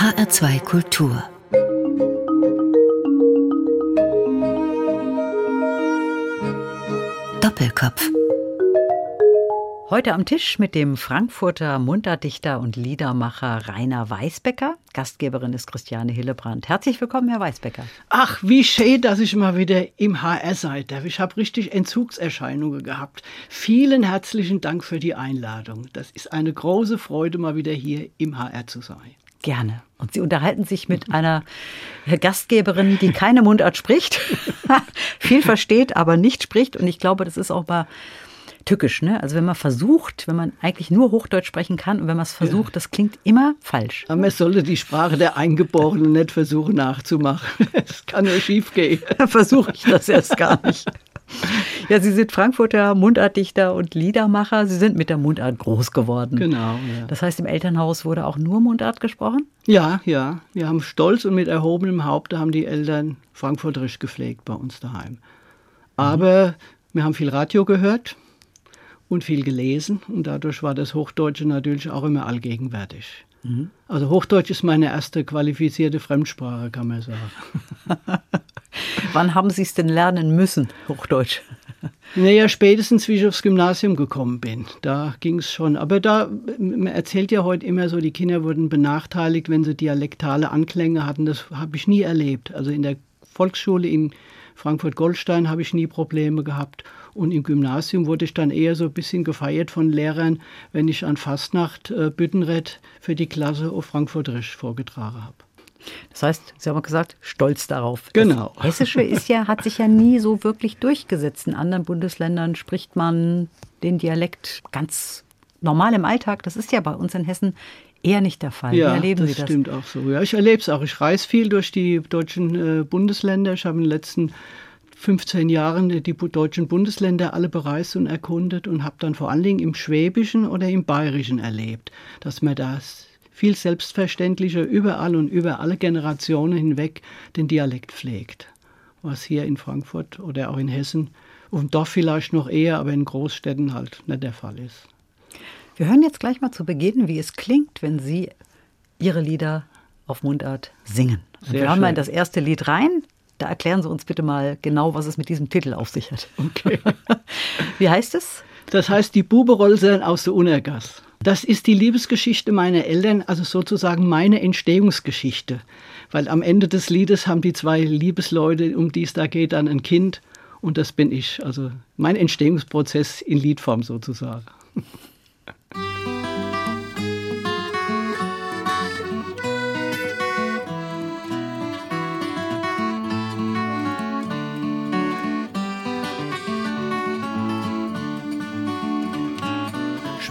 HR2 Kultur Doppelkopf Heute am Tisch mit dem Frankfurter Munterdichter und Liedermacher Rainer Weisbecker. Gastgeberin ist Christiane Hillebrand. Herzlich willkommen, Herr Weisbecker. Ach, wie schön, dass ich mal wieder im HR seid. Ich habe richtig Entzugserscheinungen gehabt. Vielen herzlichen Dank für die Einladung. Das ist eine große Freude, mal wieder hier im HR zu sein. Gerne. Und Sie unterhalten sich mit einer Gastgeberin, die keine Mundart spricht, viel versteht, aber nicht spricht. Und ich glaube, das ist auch mal tückisch. Ne? Also wenn man versucht, wenn man eigentlich nur Hochdeutsch sprechen kann und wenn man es versucht, das klingt immer falsch. Aber man sollte die Sprache der Eingeborenen nicht versuchen nachzumachen. Es kann nur schief gehen. Versuche ich das erst gar nicht. Ja, Sie sind Frankfurter Mundartdichter und Liedermacher. Sie sind mit der Mundart groß geworden. Genau. Ja. Das heißt, im Elternhaus wurde auch nur Mundart gesprochen? Ja, ja. Wir haben stolz und mit erhobenem Haupte haben die Eltern Frankfurterisch gepflegt bei uns daheim. Aber mhm. wir haben viel Radio gehört und viel gelesen und dadurch war das Hochdeutsche natürlich auch immer allgegenwärtig. Mhm. Also Hochdeutsch ist meine erste qualifizierte Fremdsprache, kann man sagen. Wann haben Sie es denn lernen müssen, Hochdeutsch? Naja, spätestens wie ich aufs Gymnasium gekommen bin. Da ging es schon. Aber da, man erzählt ja heute immer so, die Kinder wurden benachteiligt, wenn sie dialektale Anklänge hatten. Das habe ich nie erlebt. Also in der Volksschule in Frankfurt-Goldstein habe ich nie Probleme gehabt. Und im Gymnasium wurde ich dann eher so ein bisschen gefeiert von Lehrern, wenn ich an Fastnacht äh, Büttenred für die Klasse auf Frankfurterisch vorgetragen habe. Das heißt, Sie haben gesagt, stolz darauf. Genau. Das Hessische ist ja, hat sich ja nie so wirklich durchgesetzt. In anderen Bundesländern spricht man den Dialekt ganz normal im Alltag. Das ist ja bei uns in Hessen eher nicht der Fall. Ja, Wie erleben das Sie das? stimmt auch so. Ja, ich erlebe es auch. Ich reise viel durch die deutschen äh, Bundesländer. Ich habe in den letzten 15 Jahren die deutschen Bundesländer alle bereist und erkundet und habe dann vor allen Dingen im Schwäbischen oder im Bayerischen erlebt, dass man das viel selbstverständlicher überall und über alle Generationen hinweg den Dialekt pflegt. Was hier in Frankfurt oder auch in Hessen, dem Dorf vielleicht noch eher, aber in Großstädten halt nicht der Fall ist. Wir hören jetzt gleich mal zu Beginn, wie es klingt, wenn Sie Ihre Lieder auf Mundart singen. wir hören mal das erste Lied rein. Da erklären Sie uns bitte mal genau, was es mit diesem Titel auf sich hat. Okay. Wie heißt es? Das heißt die Buberolse aus der Unergass. Das ist die Liebesgeschichte meiner Eltern, also sozusagen meine Entstehungsgeschichte. Weil am Ende des Liedes haben die zwei Liebesleute, um die es da geht, dann ein Kind. Und das bin ich. Also mein Entstehungsprozess in Liedform sozusagen.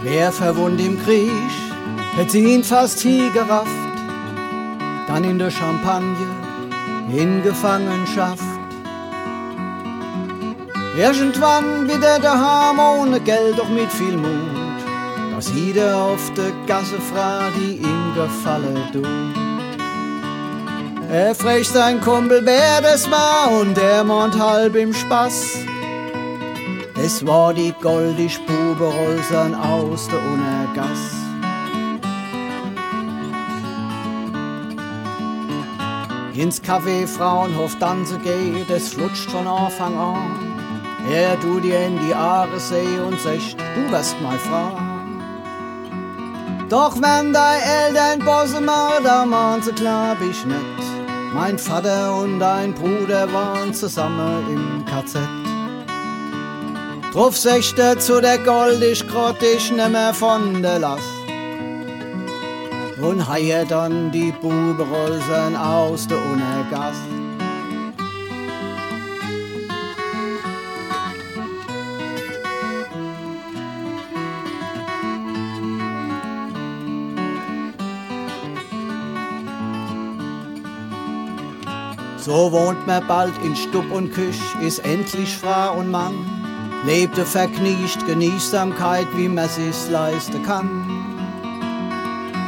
Schwer verwund im Krieg, hätt sie ihn fast hier gerafft, dann in der Champagne, in Gefangenschaft. Irgendwann wieder daheim ohne Geld, doch mit viel Mut, dass jeder auf der Gasse fragt, die ihm gefallen du. Er fragt sein Kumpel, wer das war, und er meint halb im Spaß. Es war die goldi Spuberolsern aus der Unergass. Ins Café Frauenhof Danse geht, es flutscht von Anfang an. Er du dir in die Aare seh und sagt, du wirst mal Frau. Doch wenn dein Eltern Bosse da machen sie klar, ich nicht. Mein Vater und dein Bruder waren zusammen im KZ. Drauf sechte zu der Gold, ich grott ich nimmer von der Last. Und heie dann die Buberolsen aus der Unergass. So wohnt man bald in Stub und Küch, ist endlich Frau und Mann lebte verknicht Genießsamkeit, wie man sich's leisten kann.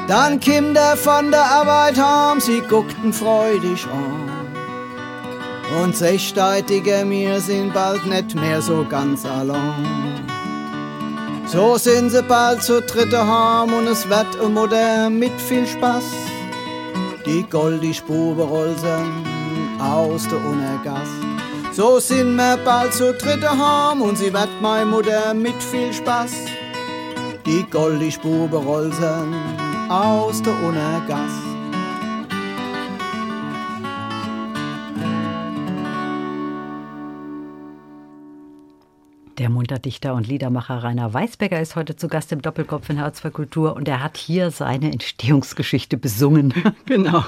Dann Kinder von der Arbeit heim, sie guckten freudig an. Und sechsteitige mir sind bald nicht mehr so ganz allein. So sind sie bald zu dritte heim und es wird eine Mutter mit viel Spaß. die goldi Spuberolsen aus der Unergass. So sind wir bald zu dritte heim und sie wird meine Mutter mit viel Spaß. Die goldi Spuberolsen aus der Unergass. Der Munterdichter und Liedermacher Rainer Weisberger ist heute zu Gast im Doppelkopf in Herz für Kultur und er hat hier seine Entstehungsgeschichte besungen. Genau.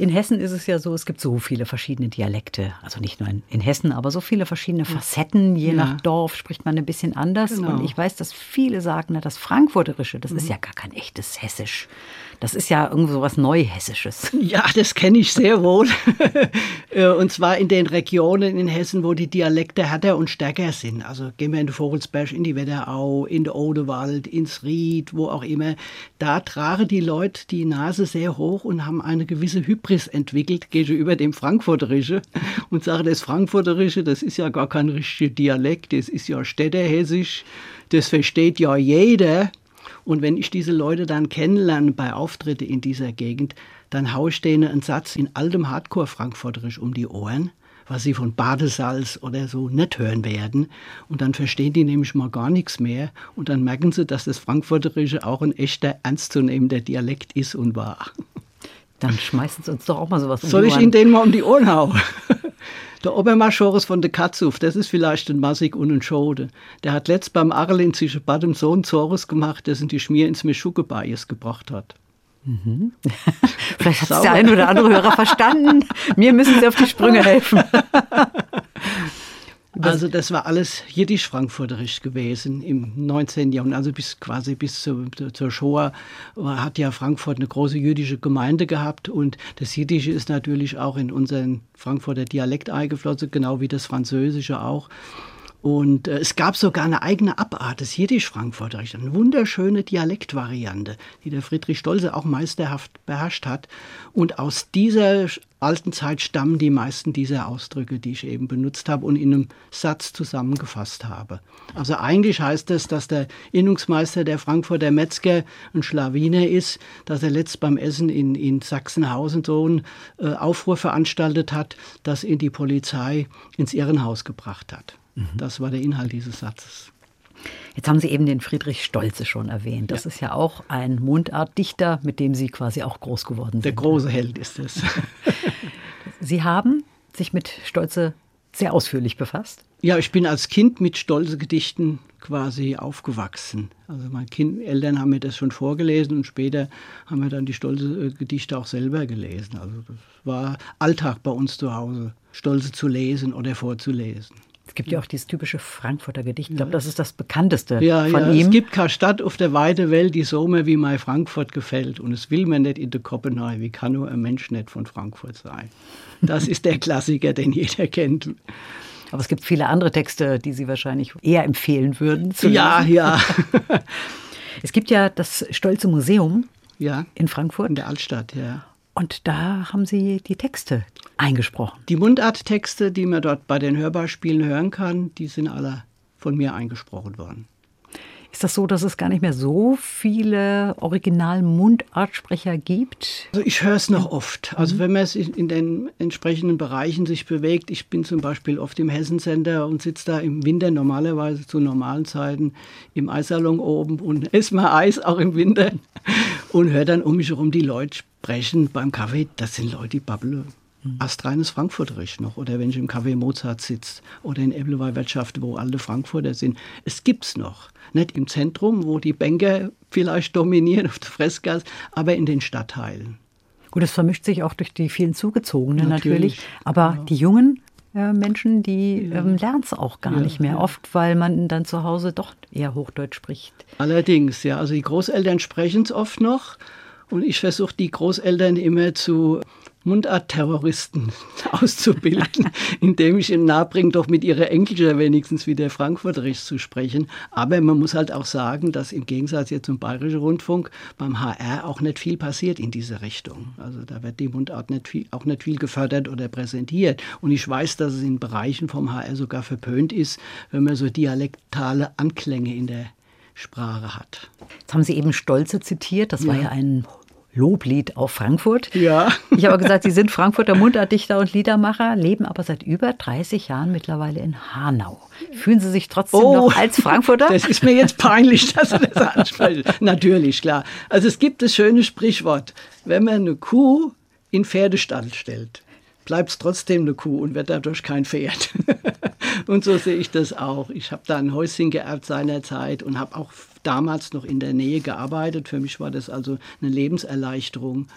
In Hessen ist es ja so, es gibt so viele verschiedene Dialekte. Also nicht nur in, in Hessen, aber so viele verschiedene Facetten. Je Ja. nach Dorf spricht man ein bisschen anders. Genau. Und ich weiß, dass viele sagen, na, das Frankfurterische, das ist ja gar kein echtes Hessisch. Das ist ja irgend so was Neuhessisches. Ja, das kenne ich sehr wohl. Äh, und zwar in den Regionen in Hessen, wo die Dialekte härter und stärker sind. Also gehen wir in den Vogelsberg, in die Wetterau, in den Odewald, ins Ried, wo auch immer. Da tragen die Leute die Nase sehr hoch und haben eine gewisse Hybris entwickelt gegenüber dem Frankfurterische und sagen, das Frankfurterische, das ist ja gar kein richtiger Dialekt, das ist ja Städterhessisch, das versteht ja jeder. Und wenn ich diese Leute dann kennenlerne bei Auftritte in dieser Gegend, dann haue ich denen einen Satz in altem Hardcore-Frankfurterisch um die Ohren, was sie von Badesalz oder so nicht hören werden. Und dann verstehen die nämlich mal gar nichts mehr. Und dann merken sie, dass das Frankfurterische auch ein echter, ernstzunehmender Dialekt ist und war. Dann schmeißen sie uns doch auch mal sowas um Soll ich. Ihnen den mal um die Ohren hauen? Der Obermaschores von der Katzuf, das ist vielleicht ein Massig und ein Schode. Der hat letzt beim Arlin zwischen Bad und Sohn Zores gemacht, das in die Schmier ins Meschuckebayes gebracht hat. Vielleicht hat es der ein oder andere Hörer verstanden. Mir müssen Sie auf die Sprünge helfen. Also das war alles jiddisch-frankfurterisch gewesen im 19. Jahrhundert, also bis quasi bis zu, zur Shoah hat ja Frankfurt eine große jüdische Gemeinde gehabt und das Jiddische ist natürlich auch in unseren Frankfurter Dialekt eingeflossen, genau wie das Französische auch. Und äh, es gab sogar eine eigene Abart des Jiddisch-Frankfurterisch, eine wunderschöne Dialektvariante, die der Friedrich Stolze auch meisterhaft beherrscht hat. Und aus dieser alten Zeit stammen die meisten dieser Ausdrücke, die ich eben benutzt habe und in einem Satz zusammengefasst habe. Also eigentlich heißt es, dass der Innungsmeister der Frankfurter Metzger ein Schlawiner ist, dass er letzt beim Essen in, in Sachsenhausen so einen äh, Aufruhr veranstaltet hat, dass ihn die Polizei ins Irrenhaus gebracht hat. Das war der Inhalt dieses Satzes. Jetzt haben Sie eben den Friedrich Stolze schon erwähnt. Das ist ja auch ein Mundartdichter, mit dem Sie quasi auch groß geworden Der sind. große Held ist es. Sie haben sich mit Stolze sehr ausführlich befasst. Ja, ich bin als Kind mit stolze Gedichten quasi aufgewachsen. Also meine kind, Eltern haben mir das schon vorgelesen und später haben wir dann die stolze Gedichte auch selber gelesen. Also das war Alltag bei uns zu Hause, stolze zu lesen oder vorzulesen. Es gibt ja auch dieses typische Frankfurter Gedicht. Ich glaube, das ist das bekannteste Ja, von ja, ihm. es gibt keine Stadt auf der weiten Welt, die so mir wie mein Frankfurt gefällt. Und es will mir nicht in der Kopenhagen. Wie kann nur ein Mensch nicht von Frankfurt sein? Das ist der Klassiker, den jeder kennt. Aber es gibt viele andere Texte, die Sie wahrscheinlich eher empfehlen würden. Ja, ja. Es gibt ja das Stolze Museum Ja, in Frankfurt. in der Altstadt, ja. Und da haben Sie die Texte eingesprochen. Die Mundarttexte, die man dort bei den Hörbeispielen hören kann, die sind alle von mir eingesprochen worden. Ist das so, dass es gar nicht mehr so viele Original-Mundartsprecher gibt? Also ich höre es noch oft. Also wenn man es in in den entsprechenden Bereichen sich bewegt. Ich bin zum Beispiel oft im Hessensender und sitze da im Winter normalerweise zu normalen Zeiten im Eissalon oben und esse mal Eis auch im Winter und höre dann um mich herum die Leute sprechen beim Kaffee. Das sind Leute, die babbeln. Astreines Frankfurterisch noch. Oder wenn ich im Café Mozart sitze oder in Eblewey-Wirtschaft, wo alle Frankfurter sind. Es gibt's noch. Nicht im Zentrum, wo die Banker vielleicht dominieren auf der Fressgas, aber in den Stadtteilen. Gut, es vermischt sich auch durch die vielen Zugezogenen natürlich. Natürlich, Aber die jungen äh, Menschen, die ähm, lernen es auch gar Ja, nicht mehr. ja. Oft, weil man dann zu Hause doch eher Hochdeutsch spricht. Allerdings, ja, also die Großeltern sprechen es oft noch und ich versuche die Großeltern immer zu Mundartterroristen auszubilden, indem ich ihnen nahebringe, doch mit ihrer Enkelchen wenigstens wieder Frankfurterisch zu sprechen. Aber man muss halt auch sagen, dass im Gegensatz jetzt zum Bayerischen Rundfunk beim HR auch nicht viel passiert in diese Richtung. Also da wird die Mundart nicht viel, auch nicht viel gefördert oder präsentiert. Und ich weiß, dass es in Bereichen vom HR sogar verpönt ist, wenn man so dialektale Anklänge in der Sprache hat. Jetzt haben Sie eben Stolze zitiert. Das war Ja. ja ein Loblied auf Frankfurt. Ja. Ich habe gesagt, Sie sind Frankfurter Mundartdichter und Liedermacher, leben aber seit über 30 Jahren mittlerweile in Hanau. Fühlen Sie sich trotzdem Oh. noch als Frankfurter? Das ist mir jetzt peinlich, dass Sie das ansprechen. Natürlich, klar. Also es gibt das schöne Sprichwort, wenn man eine Kuh in Pferdestall stellt, bleibt es trotzdem eine Kuh und wird dadurch kein Pferd. und so sehe ich das auch. Ich habe da ein Häuschen geerbt seinerzeit und habe auch damals noch in der Nähe gearbeitet. Für mich war das also eine Lebenserleichterung,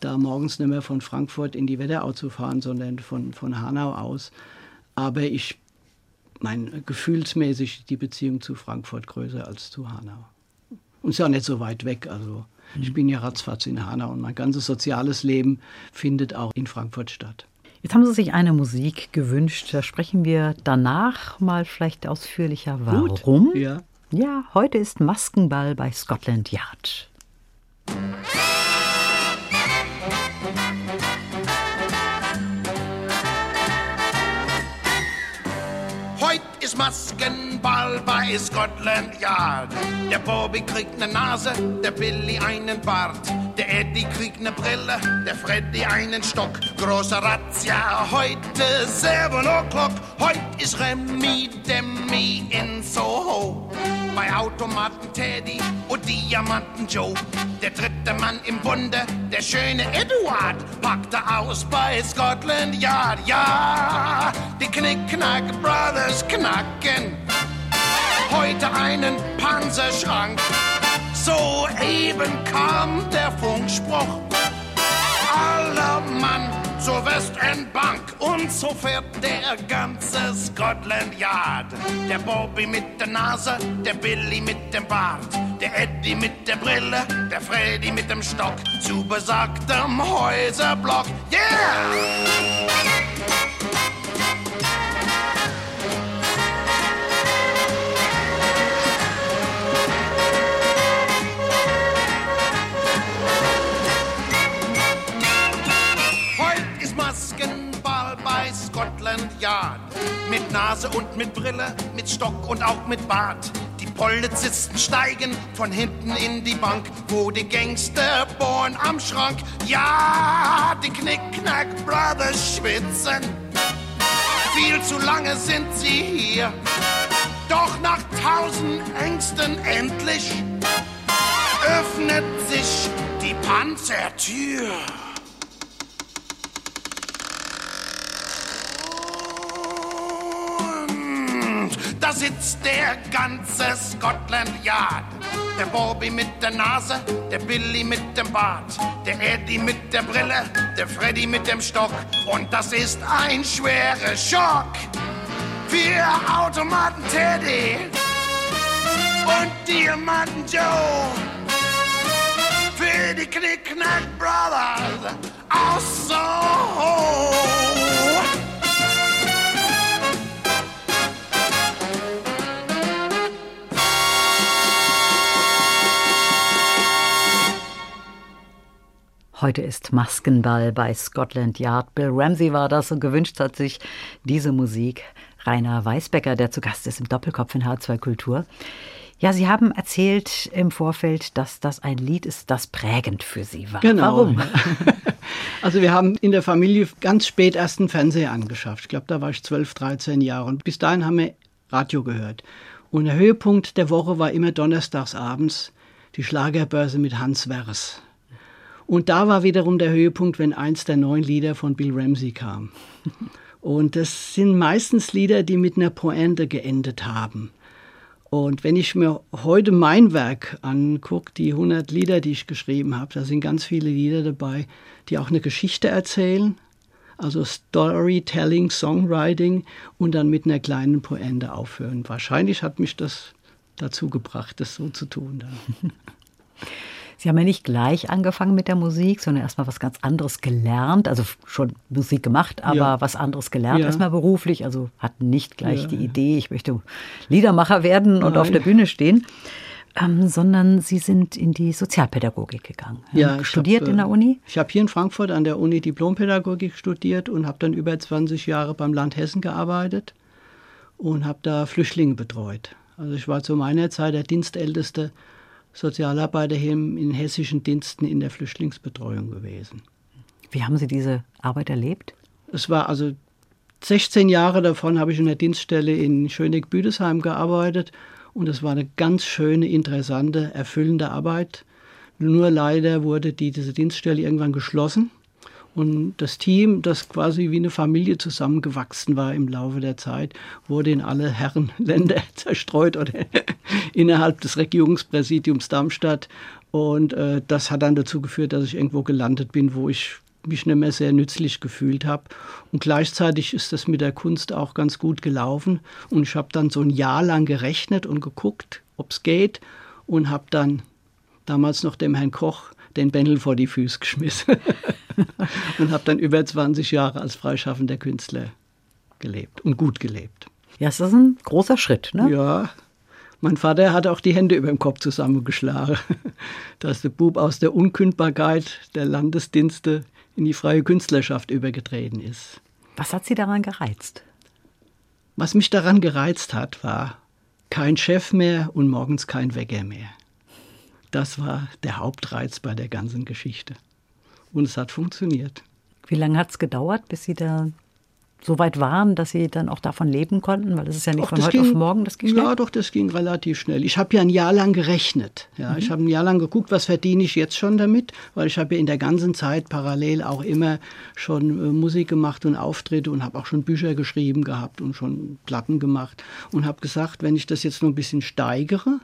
da morgens nicht mehr von Frankfurt in die Wetterau zu fahren, sondern von, von Hanau aus. Aber ich mein gefühlsmäßig die Beziehung zu Frankfurt größer als zu Hanau. Und ist ja nicht so weit weg. Also ich bin ja ratzfatz in Hanau und mein ganzes soziales Leben findet auch in Frankfurt statt. Jetzt haben Sie sich eine Musik gewünscht. Da sprechen wir danach mal vielleicht ausführlicher. Warum? Ja. Ja, heute ist Maskenball bei Scotland Yard. Heut ist Maskenball bei Scotland Yard. Der Bobby kriegt ne Nase, der Billy einen Bart. Der Eddie kriegt ne Brille, der Freddy einen Stock. Großer Razzia, heute 7 o'clock. Heut ist Remy Demi in Soho. Bei Automaten Teddy und Diamanten Joe. Der dritte Mann im Bunde, der schöne Eduard, packte aus bei Scotland Yard. Ja, die Knick-Knack Brothers knacken heute einen Panzerschrank. Soeben kam der Funkspruch. Aller Mann zur Westendbank und so fährt der ganze Scotland Yard. Der Bobby mit der Nase, der Billy mit dem Bart, der Eddie mit der Brille, der Freddy mit dem Stock zu besagtem Häuserblock. Yeah! Yard. Mit Nase und mit Brille, mit Stock und auch mit Bart. Die Polizisten steigen von hinten in die Bank, wo die Gangster bohren am Schrank. Ja, die Knick-Knack Brothers schwitzen. Viel zu lange sind sie hier. Doch nach tausend Ängsten endlich öffnet sich die Panzertür. Da sitzt der ganze Scotland Yard. Der Bobby mit der Nase, der Billy mit dem Bart, der Eddie mit der Brille, der Freddy mit dem Stock. Und das ist ein schwerer Schock für Automaten Teddy und Diamanten Joe. Für die Knick-Knack Brothers aus Soho. Heute ist Maskenball bei Scotland Yard. Bill Ramsey war das und gewünscht hat sich diese Musik. Rainer Weisbecker, der zu Gast ist im Doppelkopf in H2 Kultur. Ja, Sie haben erzählt im Vorfeld, dass das ein Lied ist, das prägend für Sie war. Genau. Warum? Also wir haben in der Familie ganz spät erst einen Fernseher angeschafft. Ich glaube, da war ich 12, 13 Jahre. Und bis dahin haben wir Radio gehört. Und der Höhepunkt der Woche war immer donnerstags abends die Schlagerbörse mit Hans Wers. Und da war wiederum der Höhepunkt, wenn eins der neuen Lieder von Bill Ramsey kam. Und das sind meistens Lieder, die mit einer Pointe geendet haben. Und wenn ich mir heute mein Werk angucke, die 100 Lieder, die ich geschrieben habe, da sind ganz viele Lieder dabei, die auch eine Geschichte erzählen, also Storytelling, Songwriting und dann mit einer kleinen Pointe aufhören. Wahrscheinlich hat mich das dazu gebracht, das so zu tun. Sie haben ja nicht gleich angefangen mit der Musik, sondern erstmal was ganz anderes gelernt. Also schon Musik gemacht, aber Ja. was anderes gelernt, Ja. erstmal beruflich. Also hatten nicht gleich Ja, die. Idee, ich möchte Liedermacher werden und Nein. auf der Bühne stehen. Ähm, sondern Sie sind in die Sozialpädagogik gegangen. Ja, ich studiert hab, in der äh, Uni? Ich habe hier in Frankfurt an der Uni Diplompädagogik studiert und habe dann über 20 Jahre beim Land Hessen gearbeitet und habe da Flüchtlinge betreut. Also ich war zu meiner Zeit der Dienstälteste Sozialarbeiter hier in hessischen Diensten in der Flüchtlingsbetreuung gewesen. Wie haben Sie diese Arbeit erlebt? Es war also 16 Jahre davon habe ich in der Dienststelle in Schöneck-Büdesheim gearbeitet und es war eine ganz schöne, interessante, erfüllende Arbeit. Nur leider wurde die, diese Dienststelle irgendwann geschlossen und das Team, das quasi wie eine Familie zusammengewachsen war im Laufe der Zeit, wurde in alle Herrenländer zerstreut oder innerhalb des Regierungspräsidiums Darmstadt. Und äh, das hat dann dazu geführt, dass ich irgendwo gelandet bin, wo ich mich nicht mehr sehr nützlich gefühlt habe. Und gleichzeitig ist das mit der Kunst auch ganz gut gelaufen. Und ich habe dann so ein Jahr lang gerechnet und geguckt, ob es geht. Und habe dann damals noch dem Herrn Koch den Bändel vor die Füße geschmissen. und habe dann über 20 Jahre als freischaffender Künstler gelebt und gut gelebt. Ja, es ist ein großer Schritt, ne? Ja. Mein Vater hat auch die Hände über dem Kopf zusammengeschlagen, dass der Bub aus der Unkündbarkeit der Landesdienste in die freie Künstlerschaft übergetreten ist. Was hat Sie daran gereizt? Was mich daran gereizt hat, war kein Chef mehr und morgens kein Wecker mehr. Das war der Hauptreiz bei der ganzen Geschichte. Und es hat funktioniert. Wie lange hat es gedauert, bis Sie da so weit waren, dass Sie dann auch davon leben konnten? Weil das ist ja nicht Ach, von heute ging, auf morgen, das ging Ja, doch, das ging relativ schnell. Ich habe ja ein Jahr lang gerechnet. Ja, mhm. Ich habe ein Jahr lang geguckt, was verdiene ich jetzt schon damit, weil ich habe ja in der ganzen Zeit parallel auch immer schon äh, Musik gemacht und Auftritte und habe auch schon Bücher geschrieben gehabt und schon Platten gemacht und habe gesagt, wenn ich das jetzt noch ein bisschen steigere,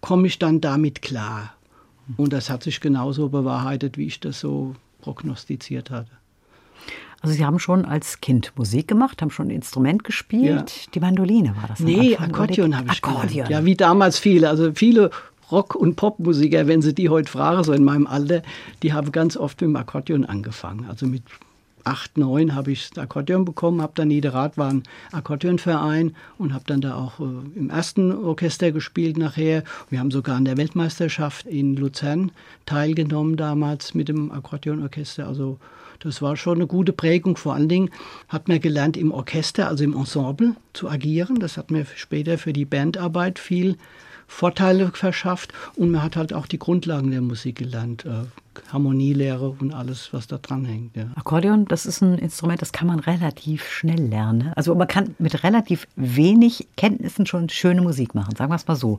komme ich dann damit klar. Und das hat sich genauso bewahrheitet, wie ich das so prognostiziert hatte. Also Sie haben schon als Kind Musik gemacht, haben schon ein Instrument gespielt. Ja. Die Mandoline war das. Nee, Akkordeon habe ich Akkordeon. Gelernt. Ja, wie damals viele. Also viele Rock- und Popmusiker, wenn Sie die heute fragen, so in meinem Alter, die haben ganz oft mit dem Akkordeon angefangen. Also mit acht, neun habe ich das Akkordeon bekommen, habe dann Niederrad war ein Akkordeonverein und habe dann da auch äh, im ersten Orchester gespielt nachher. Wir haben sogar an der Weltmeisterschaft in Luzern teilgenommen damals mit dem Akkordeonorchester. Also das war schon eine gute Prägung. Vor allen Dingen hat man gelernt, im Orchester, also im Ensemble zu agieren. Das hat mir später für die Bandarbeit viel Vorteile verschafft und man hat halt auch die Grundlagen der Musik gelernt. Harmonielehre und alles, was da dran hängt. Ja. Akkordeon, das ist ein Instrument, das kann man relativ schnell lernen. Also man kann mit relativ wenig Kenntnissen schon schöne Musik machen, sagen wir es mal so.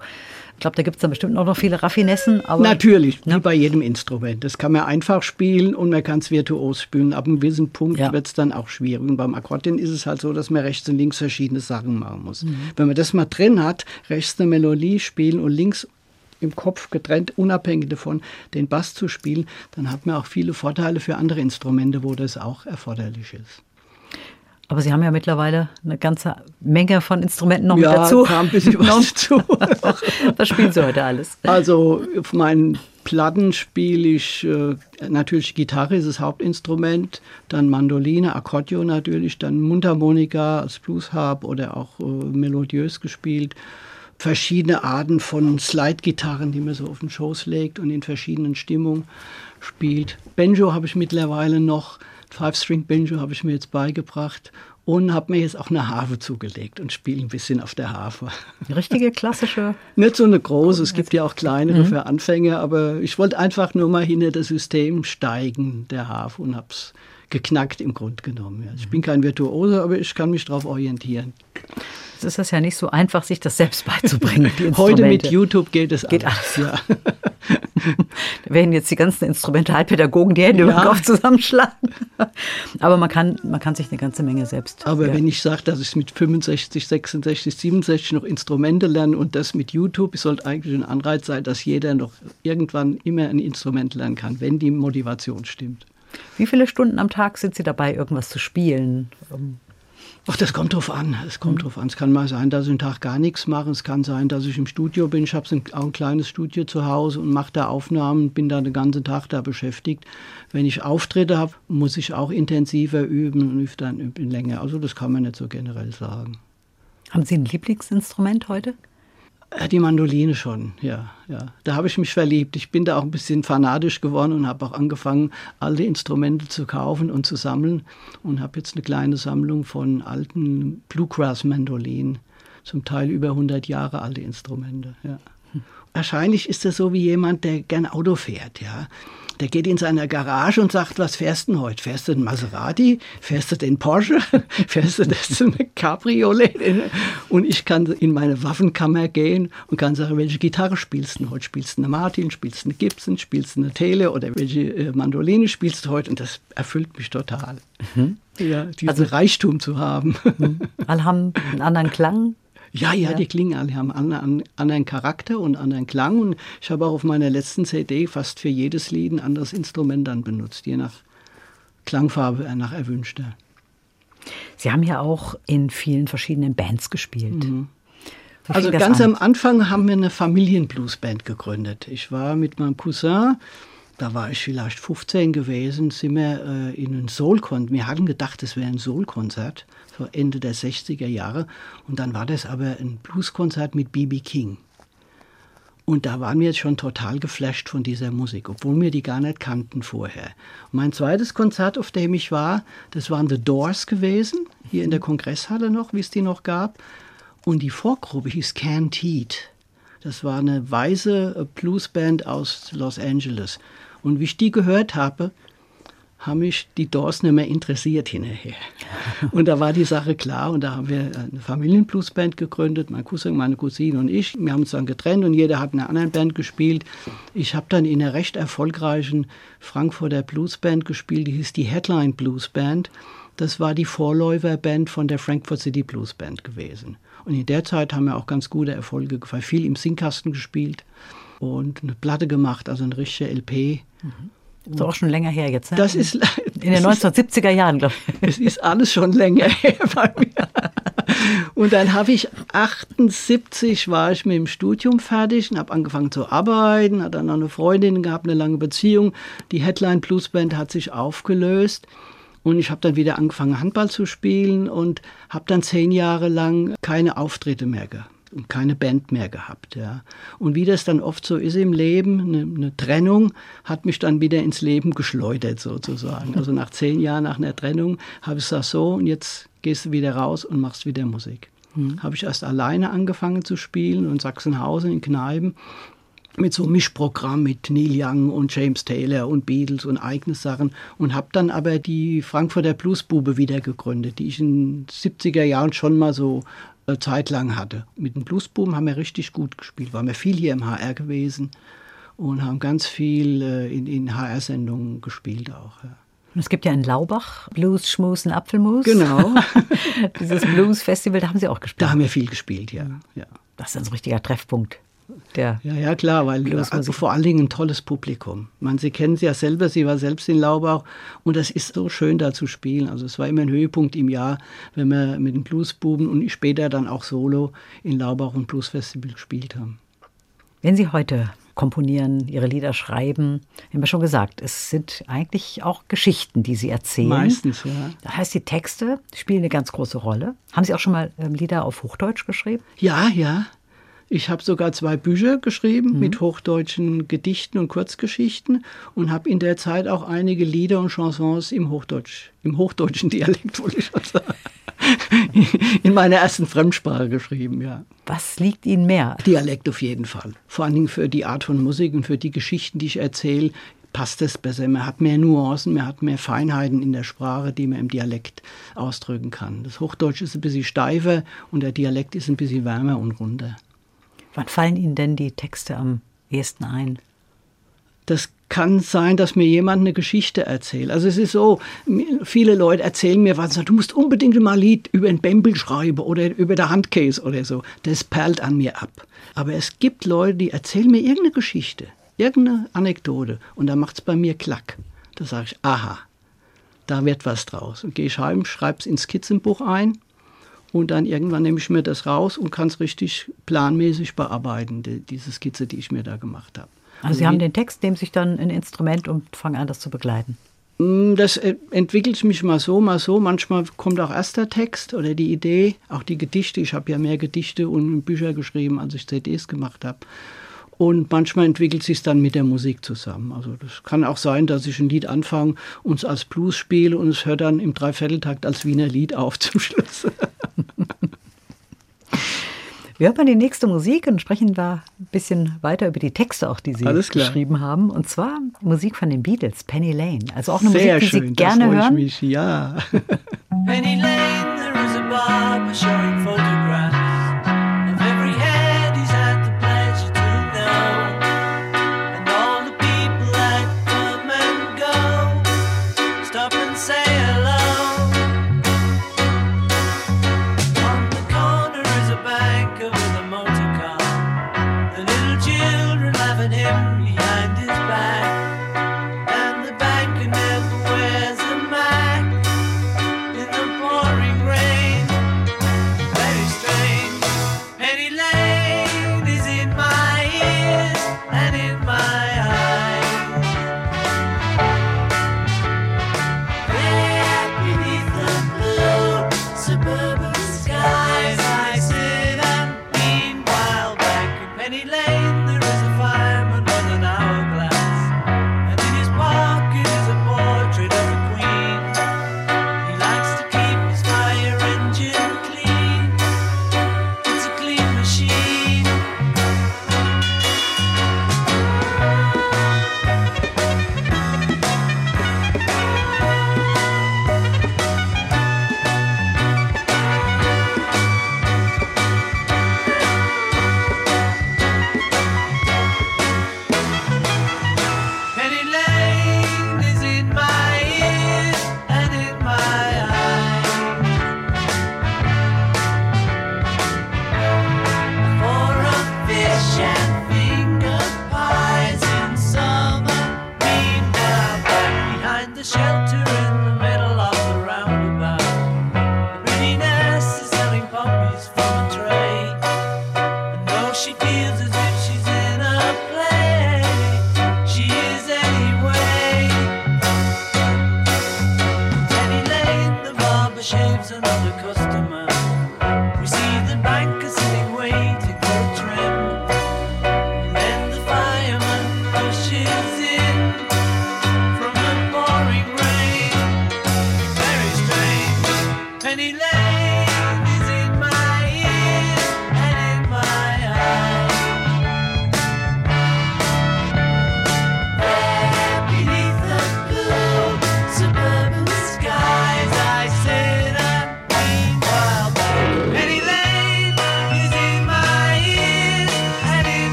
Ich glaube, da gibt es dann bestimmt auch noch viele Raffinessen. Aber, Natürlich, ne? wie bei jedem Instrument. Das kann man einfach spielen und man kann es virtuos spielen. Ab einem gewissen Punkt ja. wird es dann auch schwierig. Und beim Akkordeon ist es halt so, dass man rechts und links verschiedene Sachen machen muss. Mhm. Wenn man das mal drin hat, rechts eine Melodie spielen und links im Kopf getrennt, unabhängig davon, den Bass zu spielen, dann hat man auch viele Vorteile für andere Instrumente, wo das auch erforderlich ist. Aber Sie haben ja mittlerweile eine ganze Menge von Instrumenten noch ja, mit dazu. Ja, kam ein bisschen was dazu. was spielen Sie heute alles? Also auf meinen Platten spiele ich äh, natürlich Gitarre, ist das Hauptinstrument, dann Mandoline, Akkordeon natürlich, dann Mundharmonika als Bluesharp oder auch äh, melodiös gespielt verschiedene Arten von Slide-Gitarren, die man so auf den Schoß legt und in verschiedenen Stimmungen spielt. Banjo habe ich mittlerweile noch, Five-String-Banjo habe ich mir jetzt beigebracht und habe mir jetzt auch eine Harfe zugelegt und spiele ein bisschen auf der Harfe. Richtige klassische? Nicht so eine große, es gibt ja auch kleinere mhm. für Anfänger, aber ich wollte einfach nur mal hinter das System steigen der Harfe und habe es geknackt im Grunde genommen. Ich bin kein Virtuose, aber ich kann mich darauf orientieren. Jetzt ist es ja nicht so einfach, sich das selbst beizubringen. Heute mit YouTube geht es geht alles. alles. Ja. da werden jetzt die ganzen Instrumentalpädagogen die Hände ja. über den Kopf zusammenschlagen. Aber man kann, man kann sich eine ganze Menge selbst. Aber ja. wenn ich sage, dass ich mit 65, 66, 67 noch Instrumente lerne und das mit YouTube, sollte eigentlich ein Anreiz sein, dass jeder noch irgendwann immer ein Instrument lernen kann, wenn die Motivation stimmt. Wie viele Stunden am Tag sind Sie dabei, irgendwas zu spielen? Ach, das kommt drauf an. Es kommt mhm. drauf an. Es kann mal sein, dass ich einen Tag gar nichts mache. Es kann sein, dass ich im Studio bin. Ich habe auch ein kleines Studio zu Hause und mache da Aufnahmen, bin da den ganzen Tag da beschäftigt. Wenn ich Auftritte habe, muss ich auch intensiver üben und übe dann in länger. Also das kann man nicht so generell sagen. Haben Sie ein Lieblingsinstrument heute? Die Mandoline schon, ja, ja. Da habe ich mich verliebt. Ich bin da auch ein bisschen fanatisch geworden und habe auch angefangen, alle Instrumente zu kaufen und zu sammeln und habe jetzt eine kleine Sammlung von alten Bluegrass-Mandolinen, zum Teil über 100 Jahre alte Instrumente, ja. wahrscheinlich ist das so wie jemand, der gern Auto fährt, ja. Der geht in seiner Garage und sagt, was fährst du denn heute? Fährst du den Maserati? Fährst du den Porsche? Fährst du das Cabriolet? Und ich kann in meine Waffenkammer gehen und kann sagen, welche Gitarre spielst du heute? Spielst du eine Martin? Spielst du eine Gibson? Spielst du eine Tele? Oder welche äh, Mandoline spielst du heute? Und das erfüllt mich total. Mhm. Ja, diesen also, Reichtum zu haben. Mhm. Alle haben einen anderen Klang, ja, ja, ja, die klingen alle, haben einen anderen Charakter und anderen Klang. Und ich habe auch auf meiner letzten CD fast für jedes Lied ein anderes Instrument dann benutzt, je nach Klangfarbe, äh, nach erwünschter. Sie haben ja auch in vielen verschiedenen Bands gespielt. Mhm. Also ganz an? am Anfang haben wir eine Familienbluesband gegründet. Ich war mit meinem Cousin da war ich vielleicht 15 gewesen, sind wir äh, in ein Soul-Konzert. Wir hatten gedacht, es wäre ein Soul-Konzert, so Ende der 60er Jahre. Und dann war das aber ein Blues-Konzert mit B.B. King. Und da waren wir jetzt schon total geflasht von dieser Musik, obwohl wir die gar nicht kannten vorher. Und mein zweites Konzert, auf dem ich war, das waren The Doors gewesen, hier in der Kongresshalle noch, wie es die noch gab. Und die Vorgruppe hieß Cantid. Das war eine weiße Bluesband aus Los Angeles. Und wie ich die gehört habe, haben mich die Doors nicht mehr interessiert hinterher. Und da war die Sache klar und da haben wir eine Familienbluesband gegründet, mein Cousin, meine Cousine und ich. Wir haben uns dann getrennt und jeder hat in einer anderen Band gespielt. Ich habe dann in einer recht erfolgreichen Frankfurter Bluesband gespielt, die hieß die Headline Bluesband. Das war die Vorläuferband von der Frankfurt City Bluesband gewesen. Und in der Zeit haben wir auch ganz gute Erfolge gefeiert, viel im Singkasten gespielt und eine Platte gemacht, also eine richtige LP. Mhm. Das ist auch schon länger her jetzt. Ne? Das ist in den 1970er Jahren, glaube ich. Es ist alles schon länger her bei mir. Und dann habe ich 78 war ich mit dem Studium fertig und habe angefangen zu arbeiten, hatte dann noch eine Freundin gehabt, eine lange Beziehung. Die Headline Blues Band hat sich aufgelöst und ich habe dann wieder angefangen Handball zu spielen und habe dann zehn Jahre lang keine Auftritte mehr gehabt keine Band mehr gehabt. Ja. Und wie das dann oft so ist im Leben, eine, eine, Trennung hat mich dann wieder ins Leben geschleudert sozusagen. Also nach zehn Jahren nach einer Trennung habe ich gesagt, so und jetzt gehst du wieder raus und machst wieder Musik. Mhm. Habe ich erst alleine angefangen zu spielen in Sachsenhausen in Kneipen mit so einem Mischprogramm mit Neil Young und James Taylor und Beatles und eigene Sachen und habe dann aber die Frankfurter Bluesbube wieder gegründet, die ich in den 70er Jahren schon mal so äh, Zeit lang hatte. Mit dem Bluesboom haben wir richtig gut gespielt, waren wir viel hier im HR gewesen und haben ganz viel äh, in, in HR-Sendungen gespielt auch. Ja. Es gibt ja in Laubach Blues, Schmus und Apfelmus. Genau. Dieses Blues-Festival, da haben Sie auch gespielt. Da haben wir viel gespielt, ja. ja. Das ist ein richtiger Treffpunkt der ja, ja, klar, weil also vor allen Dingen ein tolles Publikum. Man, Sie kennen sie ja selber, sie war selbst in Laubach und das ist so schön da zu spielen. Also es war immer ein Höhepunkt im Jahr, wenn wir mit den Bluesbuben und später dann auch solo in Laubach und Bluesfestival gespielt haben. Wenn Sie heute komponieren, Ihre Lieder schreiben, haben wir schon gesagt, es sind eigentlich auch Geschichten, die Sie erzählen. Meistens, ja. Das heißt, die Texte spielen eine ganz große Rolle. Haben Sie auch schon mal ähm, Lieder auf Hochdeutsch geschrieben? Ja, ja. Ich habe sogar zwei Bücher geschrieben mhm. mit hochdeutschen Gedichten und Kurzgeschichten und habe in der Zeit auch einige Lieder und Chansons im Hochdeutsch, im hochdeutschen Dialekt, wollte ich schon sagen, in meiner ersten Fremdsprache geschrieben, ja. Was liegt Ihnen mehr? Dialekt auf jeden Fall. Vor allen Dingen für die Art von Musik und für die Geschichten, die ich erzähle, passt es besser. Man hat mehr Nuancen, man hat mehr Feinheiten in der Sprache, die man im Dialekt ausdrücken kann. Das Hochdeutsch ist ein bisschen steifer und der Dialekt ist ein bisschen wärmer und runder. Wann fallen Ihnen denn die Texte am ehesten ein? Das kann sein, dass mir jemand eine Geschichte erzählt. Also es ist so, viele Leute erzählen mir was du musst unbedingt mal ein Lied über den Bembel schreiben oder über der Handcase oder so. Das perlt an mir ab. Aber es gibt Leute, die erzählen mir irgendeine Geschichte, irgendeine Anekdote und da macht es bei mir Klack. Da sage ich, aha, da wird was draus. Und gehe ich heim, schreibe es ins Skizzenbuch ein und dann irgendwann nehme ich mir das raus und kann es richtig planmäßig bearbeiten, die, diese Skizze, die ich mir da gemacht habe. Also Sie haben den Text, nehmen sich dann ein Instrument und fangen an, das zu begleiten. Mm, das äh, entwickelt mich mal so, mal so. Manchmal kommt auch erst der Text oder die Idee, auch die Gedichte. Ich habe ja mehr Gedichte und Bücher geschrieben, als ich CDs gemacht habe. Und manchmal entwickelt sich dann mit der Musik zusammen. Also das kann auch sein, dass ich ein Lied anfange und es als Blues spiele und es hört dann im Dreivierteltakt als Wiener Lied auf zum Schluss. Wir hören mal die nächste Musik und sprechen da ein bisschen weiter über die Texte auch, die Sie geschrieben haben. Und zwar Musik von den Beatles, Penny Lane. Also auch eine Sehr Musik, die schön, Sie gerne das hören. Mich, ja. Penny Lane, there is a barber showing photographs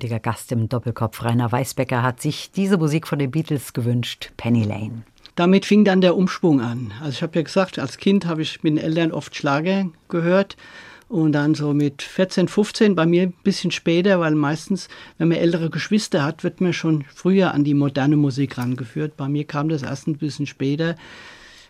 heutiger Gast im Doppelkopf, Rainer Weißbecker, hat sich diese Musik von den Beatles gewünscht, Penny Lane. Damit fing dann der Umschwung an. Also ich habe ja gesagt, als Kind habe ich mit den Eltern oft Schlager gehört und dann so mit 14, 15, bei mir ein bisschen später, weil meistens, wenn man ältere Geschwister hat, wird man schon früher an die moderne Musik rangeführt. Bei mir kam das erst ein bisschen später,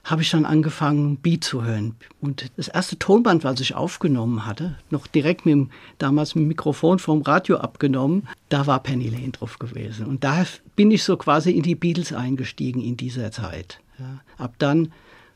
habe ich dann angefangen, Beat zu hören. Und das erste Tonband, was ich aufgenommen hatte, noch direkt mit dem, damals mit dem Mikrofon vom Radio abgenommen, da war Penny Lane drauf gewesen. Und da bin ich so quasi in die Beatles eingestiegen in dieser Zeit. Ja. Ab dann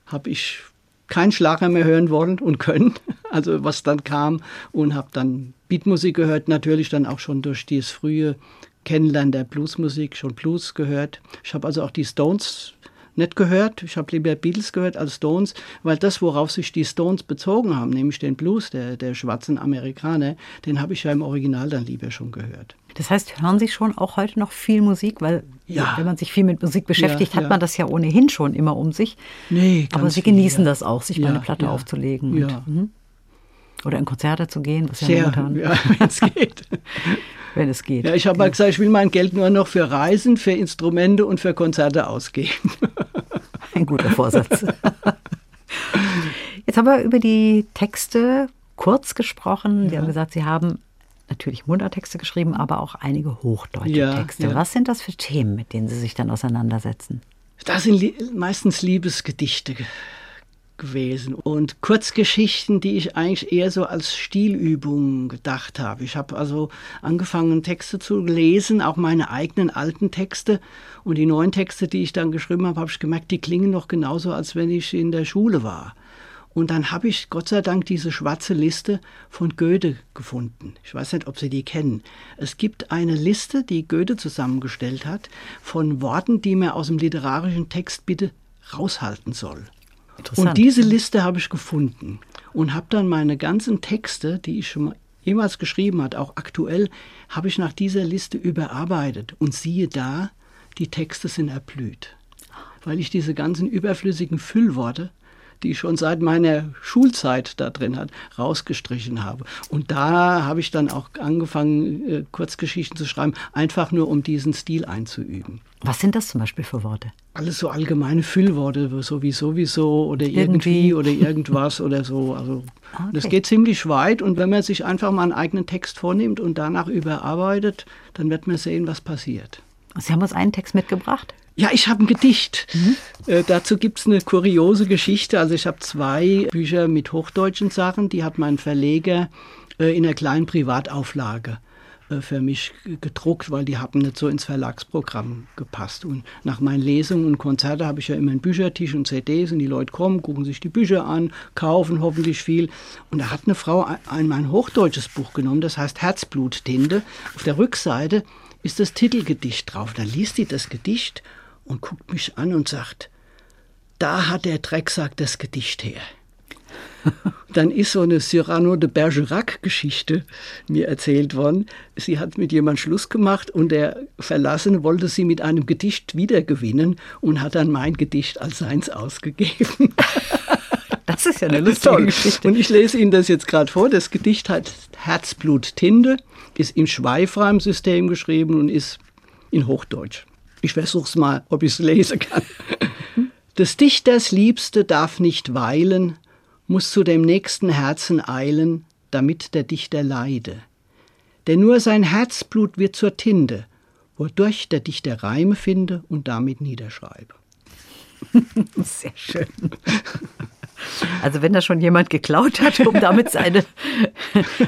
habe ich kein Schlager mehr hören wollen und können, also was dann kam und habe dann Beatmusik gehört, natürlich dann auch schon durch dieses frühe Kennenlernen der Bluesmusik, schon Blues gehört. Ich habe also auch die Stones nicht gehört. Ich habe lieber Beatles gehört als Stones, weil das, worauf sich die Stones bezogen haben, nämlich den Blues der, der schwarzen Amerikaner, den habe ich ja im Original dann lieber schon gehört. Das heißt, hören Sie schon auch heute noch viel Musik? Weil Ja. wenn man sich viel mit Musik beschäftigt, Ja, hat ja. man das ja ohnehin schon immer um sich. Nee, Aber Sie viel, genießen ja. das auch, sich mal Ja, eine Platte ja. aufzulegen. Ja. Und, mhm. Oder in Konzerte zu gehen, was ja Sehr, momentan, ja, wenn es geht. wenn es geht. Ja, ich habe mal gesagt, ich will mein Geld nur noch für Reisen, für Instrumente und für Konzerte ausgeben. Ein guter Vorsatz. Jetzt haben wir über die Texte kurz gesprochen. Sie haben gesagt, Sie haben natürlich Mundarttexte geschrieben, aber auch einige hochdeutsche Ja, Texte. ja. Was sind das für Themen, mit denen Sie sich dann auseinandersetzen? Das sind meistens Liebesgedichte gewesen. Und Kurzgeschichten, die ich eigentlich eher so als Stilübung gedacht habe. Ich habe also angefangen, Texte zu lesen, auch meine eigenen alten Texte. Und die neuen Texte, die ich dann geschrieben habe, habe ich gemerkt, die klingen noch genauso, als wenn ich in der Schule war. Und dann habe ich Gott sei Dank diese schwarze Liste von Goethe gefunden. Ich weiß nicht, ob Sie die kennen. Es gibt eine Liste, die Goethe zusammengestellt hat, von Worten, die man aus dem literarischen Text bitte raushalten soll. Und diese Liste habe ich gefunden und habe dann meine ganzen Texte, die ich schon mal jemals geschrieben hat, auch aktuell, habe ich nach dieser Liste überarbeitet. Und siehe da, die Texte sind erblüht. Weil ich diese ganzen überflüssigen Füllworte, die ich schon seit meiner Schulzeit da drin hat, rausgestrichen habe. Und da habe ich dann auch angefangen, äh, Kurzgeschichten zu schreiben, einfach nur um diesen Stil einzuüben. Was sind das zum Beispiel für Worte? Alles so allgemeine Füllworte, so wie sowieso oder irgendwie, Irgendwie. oder irgendwas oder so. Also Ah, das okay. geht ziemlich weit und wenn man sich einfach mal einen eigenen Text vornimmt und danach überarbeitet, dann wird man sehen, was passiert. Sie haben uns einen Text mitgebracht. Ja, ich habe ein Gedicht. Äh, dazu gibt's eine kuriose Geschichte. Also ich habe zwei Bücher mit hochdeutschen Sachen, die hat mein Verleger äh, in einer kleinen Privatauflage äh, für mich gedruckt, weil die haben nicht so ins Verlagsprogramm gepasst. Und nach meinen Lesungen und Konzerten habe ich ja immer einen Büchertisch und CDs und die Leute kommen, gucken sich die Bücher an, kaufen hoffentlich viel. Und da hat eine Frau ein, ein mein hochdeutsches Buch genommen, das heißt Herzbluttinte. Auf der Rückseite ist das Titelgedicht drauf. Dann liest die das Gedicht und guckt mich an und sagt, da hat der Drecksack das Gedicht her. Dann ist so eine Cyrano de Bergerac-Geschichte mir erzählt worden. Sie hat mit jemand Schluss gemacht und der Verlassene wollte sie mit einem Gedicht wiedergewinnen und hat dann mein Gedicht als seins ausgegeben. Das ist ja eine lustige Toll. Geschichte. Und ich lese Ihnen das jetzt gerade vor. Das Gedicht heißt Herzblut Tinde, ist im Schweifreim-System geschrieben und ist in Hochdeutsch. Ich versuche es mal, ob ich es lesen kann. Des Dichters Liebste darf nicht weilen, muss zu dem nächsten Herzen eilen, damit der Dichter leide. Denn nur sein Herzblut wird zur Tinte, wodurch der Dichter Reime finde und damit niederschreibe. Sehr schön. Also wenn das schon jemand geklaut hat, um damit seine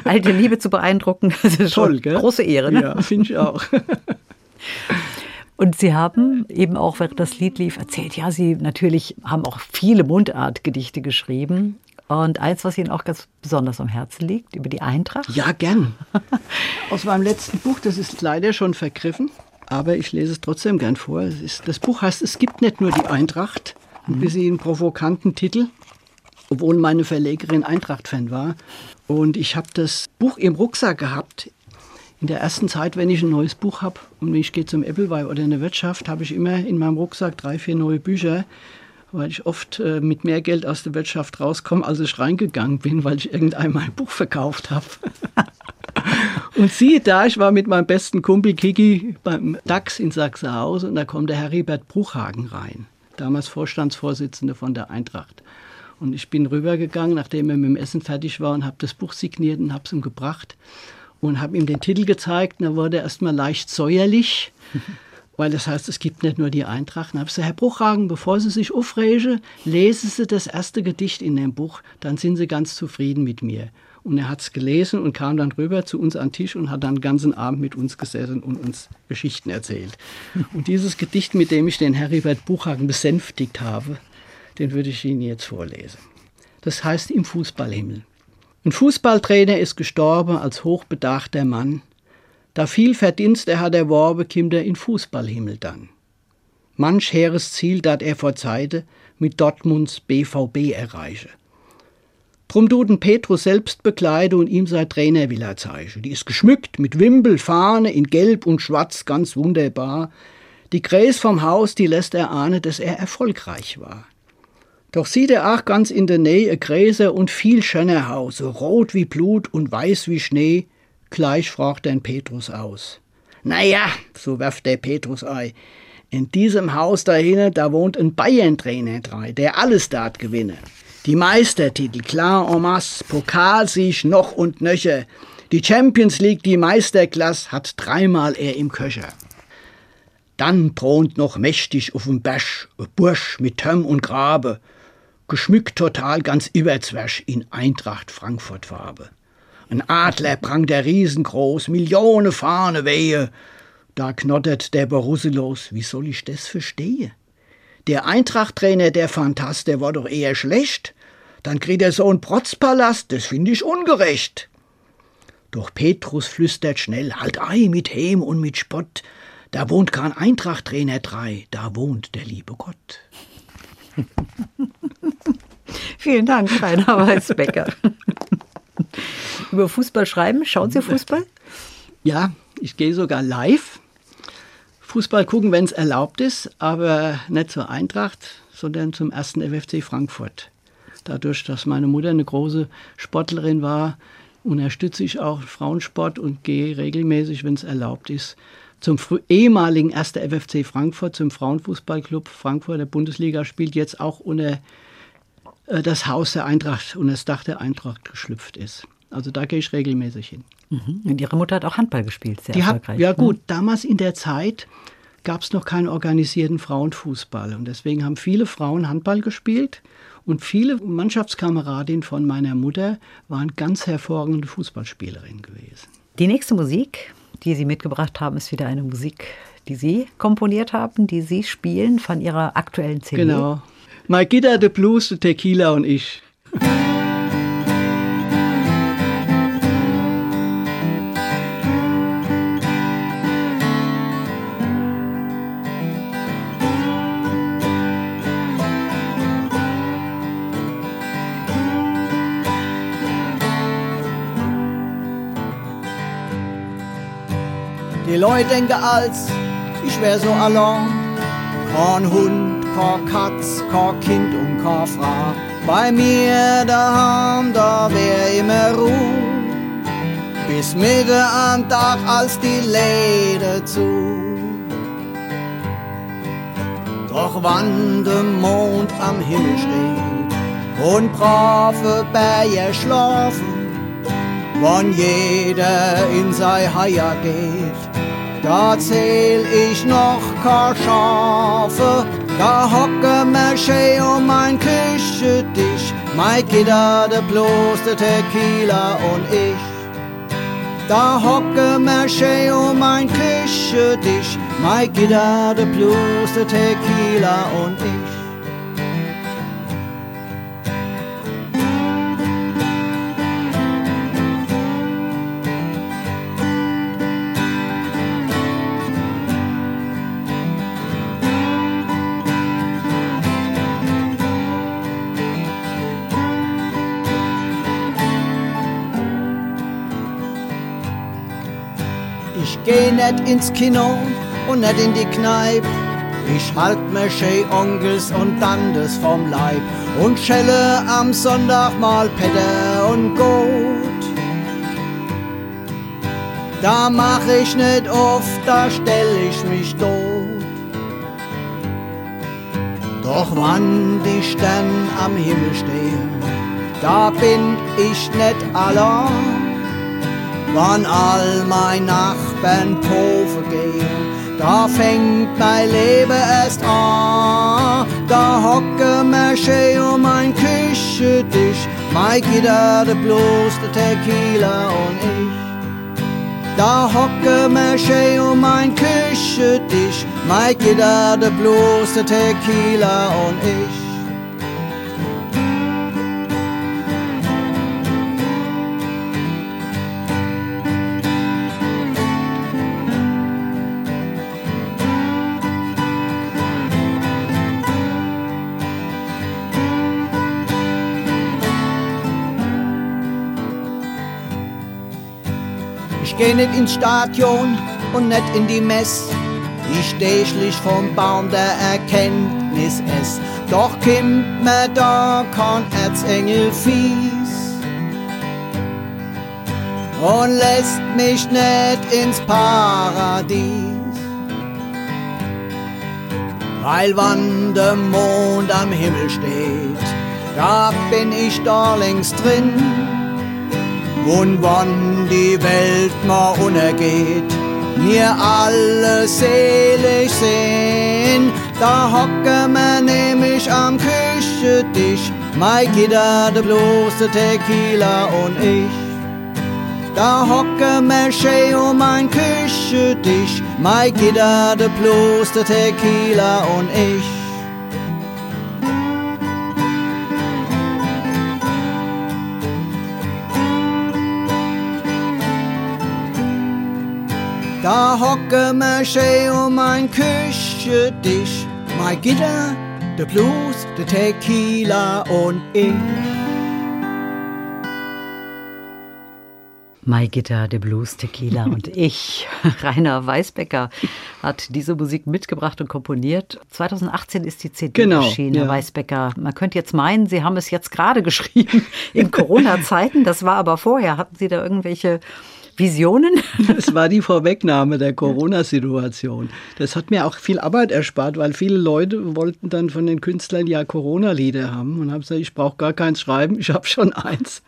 alte Liebe zu beeindrucken, das ist schon Toll, gell? große Ehre. Ne? Ja, finde ich auch. Und Sie haben eben auch, während das Lied lief, erzählt, ja, Sie natürlich haben auch viele Mundartgedichte geschrieben. Und eins, was Ihnen auch ganz besonders am Herzen liegt, über die Eintracht. Ja, gern. Aus meinem letzten Buch, das ist leider schon vergriffen, aber ich lese es trotzdem gern vor. Es ist, das Buch heißt Es gibt nicht nur die Eintracht, ein bisschen provokanten Titel, obwohl meine Verlegerin Eintracht-Fan war. Und ich habe das Buch im Rucksack gehabt. In der ersten Zeit, wenn ich ein neues Buch habe und ich gehe zum Appleby oder in der Wirtschaft, habe ich immer in meinem Rucksack drei, vier neue Bücher, weil ich oft äh, mit mehr Geld aus der Wirtschaft rauskomme, als ich reingegangen bin, weil ich irgendeinmal ein Buch verkauft habe. Und siehe da, ich war mit meinem besten Kumpel Kiki beim DAX in Sachsenhausen und da kommt der Heribert Bruchhagen rein, damals Vorstandsvorsitzender von der Eintracht. Und ich bin rübergegangen, nachdem er mit dem Essen fertig war und habe das Buch signiert und habe es ihm gebracht und habe ihm den Titel gezeigt. Und da wurde er erstmal leicht säuerlich, weil das heißt, es gibt nicht nur die Eintracht. Und habe ich gesagt, Herr Bruchhagen, bevor Sie sich aufregen, lesen Sie das erste Gedicht in dem Buch, dann sind Sie ganz zufrieden mit mir. Und er hat es gelesen und kam dann rüber zu uns an den Tisch und hat dann den ganzen Abend mit uns gesessen und uns Geschichten erzählt. Und dieses Gedicht, mit dem ich den Heribert Buchhagen besänftigt habe, den würde ich Ihnen jetzt vorlesen. Das heißt im Fußballhimmel. Ein Fußballtrainer ist gestorben als hochbedachter Mann. Da viel Verdienst er hat erworben, kimmt er in Fußballhimmel dann. Manch heeres Ziel dat er vor Zeite mit Dortmunds BVB erreiche. Drum du den Petrus selbst bekleide und ihm sein Trainer will er zeigen. Die ist geschmückt mit Wimpel, Fahne in Gelb und Schwarz, ganz wunderbar. Die Gräs vom Haus, die lässt er ahnen, dass er erfolgreich war. Doch sieht er auch ganz in der Nähe Gräser und viel schöner Haus, so rot wie Blut und weiß wie Schnee. Gleich fragt den Petrus aus. Na ja, so werft der Petrus ein. In diesem Haus dahinne, da wohnt ein Bayern-Trainer drei, der alles dort gewinne. Die Meistertitel, klar en masse, Pokalsieg noch und nöcher. Die Champions League, die Meisterklasse, hat dreimal er im Köcher. Dann thront noch mächtig auf dem ein Bursch mit Tömm und Grabe. Geschmückt total ganz überzwersch in Eintracht Frankfurt Farbe. Ein Adler prang der riesengroß, Millionen Fahne wehe. Da knottert der Borusselos, wie soll ich das verstehen? Der Eintracht-Trainer, der Phantast, der war doch eher schlecht. Dann kriegt er so einen Protzpalast, das finde ich ungerecht. Doch Petrus flüstert schnell, halt ei mit Hem und mit Spott. Da wohnt kein Eintracht-Trainer drei, da wohnt der liebe Gott. Vielen Dank, Rainer Weißbecker. Über Fußball schreiben, schauen Sie Fußball? Ja, ich gehe sogar live. Fußball gucken, wenn es erlaubt ist, aber nicht zur Eintracht, sondern zum ersten FFC Frankfurt. Dadurch, dass meine Mutter eine große Sportlerin war, unterstütze ich auch Frauensport und gehe regelmäßig, wenn es erlaubt ist, zum ehemaligen 1. FFC Frankfurt, zum Frauenfußballclub Frankfurt der Bundesliga, spielt jetzt auch unter das Haus der Eintracht, unter das Dach der Eintracht geschlüpft ist. Also da gehe ich regelmäßig hin. Mhm. Und Ihre Mutter hat auch Handball gespielt, sehr Die erfolgreich. Hat, ja ne? gut, damals in der Zeit gab es noch keinen organisierten Frauenfußball. Und deswegen haben viele Frauen Handball gespielt. Und viele Mannschaftskameradinnen von meiner Mutter waren ganz hervorragende Fußballspielerinnen gewesen. Die nächste Musik, die Sie mitgebracht haben, ist wieder eine Musik, die Sie komponiert haben, die Sie spielen von Ihrer aktuellen CD. Genau. My Gitter, the Blues, the Tequila und ich. Die Leute denken als, ich wär so allein. Kein kein Katz, kein Kind und kein Frau. Bei mir daheim, da wär immer Ruhe. Bis Mitte am Tag, als die Läden zu. Doch wann der Mond am Himmel steht und brave Berge schlafen, wann jeder in sei Haier geht, da zähl ich noch kein Schafe, da hocke mir schön um mein Küchentisch, mein Gitter, de bloß de Tequila und ich. Da hocke mir schön um mein Küchentisch, mein Gitter, de bloß de Tequila und ich. Geh net ins Kino und net in die Kneipe. Ich halt mir schön Onkels und Tantes vom Leib und schelle am Sonntag mal Petter und Gut. Da mach ich net oft, da stell ich mich tot. Doch wann die Sterne am Himmel stehen, da bin ich net allein. Wann all mein Nachbarn Pofe gehen, da fängt mein Leben erst an. Da hocke mir schön um mein Küchentisch, mein Gitter, bloß de Tequila und ich. Da hocke mir schön um mein Küchentisch, mein Gitter, bloß de Tequila und ich. Geh nicht ins Stadion und nicht in die Mess. Ich steh schlich vom Baum der Erkenntnis es. Doch kimmt mir da kein Erzengel fies. Und lässt mich nicht ins Paradies. Weil wann der Mond am Himmel steht, da bin ich da längst drin. Und wann die Welt mal untergeht, mir alle selig sehen, da hocke mir nämlich am Küchentisch, Mai Gitter, der der Tequila und ich. Da hocken wir schön um ein Küchentisch. Mai Gitter, der der Tequila und ich. Da hocken wir schön um ein Küchentisch. Mai Gitter, der Blues, der Tequila und ich. My Guitar, The Blues, Tequila und ich. Rainer Weißbecker hat diese Musik mitgebracht und komponiert. 2018 ist die CD Genau, erschienen, ja. Weißbecker. Man könnte jetzt meinen, Sie haben es jetzt gerade geschrieben in Corona-Zeiten. Das war aber vorher. Hatten Sie da irgendwelche Visionen? Das war die Vorwegnahme der Corona-Situation. Das hat mir auch viel Arbeit erspart, weil viele Leute wollten dann von den Künstlern ja Corona-Lieder haben und haben gesagt, ich brauche gar keins schreiben, ich habe schon eins.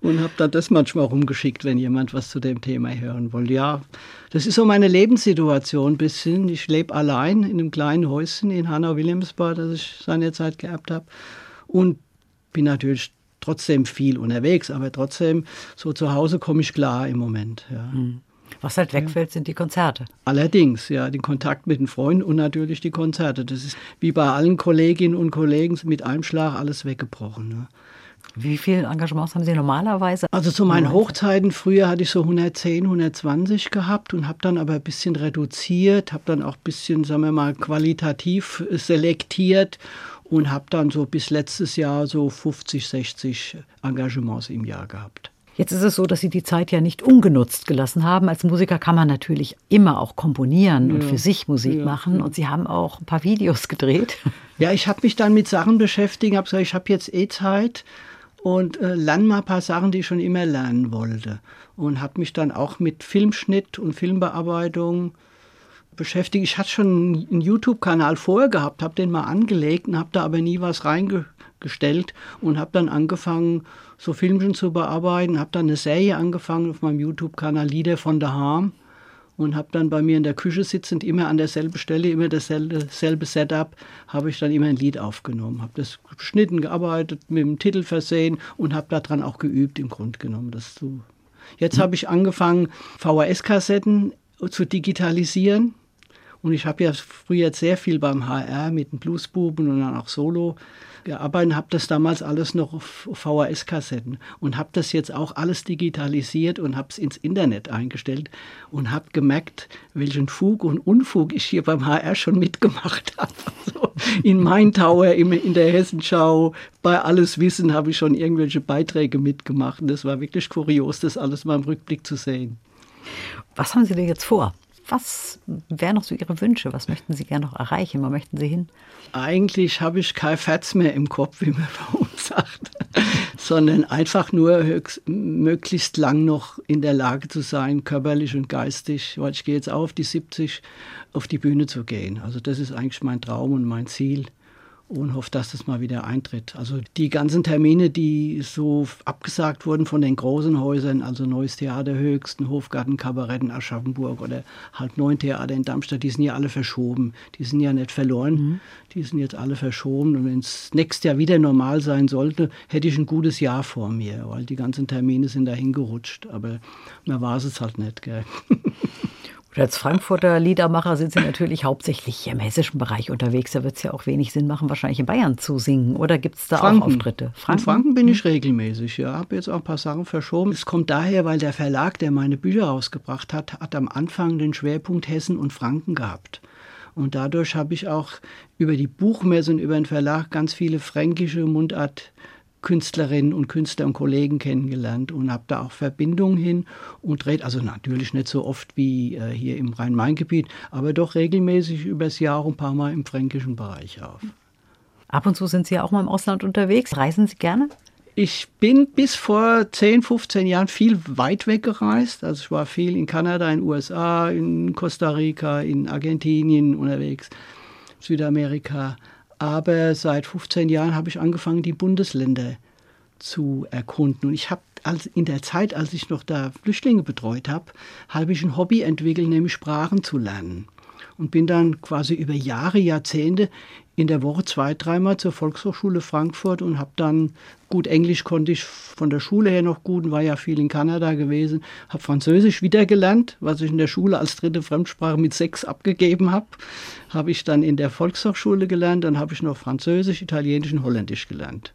Und habe dann das manchmal rumgeschickt, wenn jemand was zu dem Thema hören wollte. Ja, das ist so meine Lebenssituation ein bisschen. Ich lebe allein in einem kleinen Häuschen in Hanau-Wilhelmsbad, das ich seinerzeit geerbt habe. Und bin natürlich trotzdem viel unterwegs, aber trotzdem so zu Hause komme ich klar im Moment. Ja. Was halt wegfällt, sind die Konzerte. Allerdings, ja, den Kontakt mit den Freunden und natürlich die Konzerte. Das ist wie bei allen Kolleginnen und Kollegen mit einem Schlag alles weggebrochen. Ne? Wie viele Engagements haben Sie normalerweise? Also zu meinen Hochzeiten früher hatte ich so 110, 120 gehabt und habe dann aber ein bisschen reduziert, habe dann auch ein bisschen, sagen wir mal, qualitativ selektiert und habe dann so bis letztes Jahr so 50, 60 Engagements im Jahr gehabt. Jetzt ist es so, dass Sie die Zeit ja nicht ungenutzt gelassen haben. Als Musiker kann man natürlich immer auch komponieren und für sich Musik machen. Und Sie haben auch ein paar Videos gedreht. Ja, ich habe mich dann mit Sachen beschäftigt, habe gesagt, ich habe jetzt eh Zeit und äh, lerne mal ein paar Sachen, die ich schon immer lernen wollte. Und habe mich dann auch mit Filmschnitt und Filmbearbeitung beschäftigt. Ich hatte schon einen YouTube-Kanal vorher gehabt, habe den mal angelegt und habe da aber nie was reingestellt und habe dann angefangen, so Filmchen zu bearbeiten, habe dann eine Serie angefangen auf meinem YouTube-Kanal Lieder von daheim und habe dann bei mir in der Küche sitzend immer an derselben Stelle, immer dasselbe selbe Setup, habe ich dann immer ein Lied aufgenommen, habe das geschnitten, gearbeitet, mit dem Titel versehen und habe daran auch geübt im Grunde genommen. Das zu Jetzt habe ich angefangen, VHS-Kassetten zu digitalisieren. Und ich habe ja früher sehr viel beim HR mit den Bluesbuben und dann auch Solo gearbeitet und habe das damals alles noch auf VHS-Kassetten und habe das jetzt auch alles digitalisiert und habe es ins Internet eingestellt und habe gemerkt, welchen Fug und Unfug ich hier beim HR schon mitgemacht habe. Also in Main Tower, in der Hessenschau, bei Alles Wissen habe ich schon irgendwelche Beiträge mitgemacht und das war wirklich kurios, das alles mal im Rückblick zu sehen. Was haben Sie denn jetzt vor? Was wären noch so Ihre Wünsche? Was möchten Sie gerne noch erreichen? Wo möchten Sie hin? Eigentlich habe ich kein Fetz mehr im Kopf, wie man bei uns sagt, sondern einfach nur höchst, möglichst lang noch in der Lage zu sein, körperlich und geistig, weil ich gehe jetzt auf die 70, auf die Bühne zu gehen. Also das ist eigentlich mein Traum und mein Ziel und hoffe, dass das mal wieder eintritt. Also die ganzen Termine, die so abgesagt wurden von den großen Häusern, also Neues Theater Höchsten, Hofgarten, Kabarett in Aschaffenburg oder halt Neun Theater in Darmstadt, die sind ja alle verschoben. Die sind ja nicht verloren, die sind jetzt alle verschoben. Und wenn es nächstes Jahr wieder normal sein sollte, hätte ich ein gutes Jahr vor mir, weil die ganzen Termine sind dahin gerutscht. Aber man war es halt nicht. Gell? Und als Frankfurter Liedermacher sind Sie natürlich hauptsächlich hier im hessischen Bereich unterwegs. Da wird es ja auch wenig Sinn machen, wahrscheinlich in Bayern zu singen. Oder gibt es da auch Auftritte? In Franken bin ich regelmäßig, ja. Habe jetzt auch ein paar Sachen verschoben. Es kommt daher, weil der Verlag, der meine Bücher rausgebracht hat, hat am Anfang den Schwerpunkt Hessen und Franken gehabt. Und dadurch habe ich auch über die Buchmesse und über den Verlag ganz viele fränkische Mundart Künstlerinnen und Künstler und Kollegen kennengelernt und habe da auch Verbindungen hin und dreht, also natürlich nicht so oft wie äh, hier im Rhein-Main-Gebiet, aber doch regelmäßig übers Jahr ein paar Mal im fränkischen Bereich auf. Ab und zu sind Sie ja auch mal im Ausland unterwegs. Reisen Sie gerne? Ich bin bis vor 10, 15 Jahren viel weit weg gereist. Also ich war viel in Kanada, in den USA, in Costa Rica, in Argentinien unterwegs, Südamerika. Aber seit 15 Jahren habe ich angefangen, die Bundesländer zu erkunden. Und ich habe als, in der Zeit, als ich noch da Flüchtlinge betreut habe, habe ich ein Hobby entwickelt, nämlich Sprachen zu lernen. und bin dann quasi über Jahre, Jahrzehnte in der Woche zwei, dreimal zur Volkshochschule Frankfurt und habe dann gut Englisch konnte ich von der Schule her noch gut und war ja viel in Kanada gewesen, habe Französisch wieder gelernt, was ich in der Schule als dritte Fremdsprache mit sechs abgegeben habe, habe ich dann in der Volkshochschule gelernt, dann habe ich noch Französisch, Italienisch und Holländisch gelernt.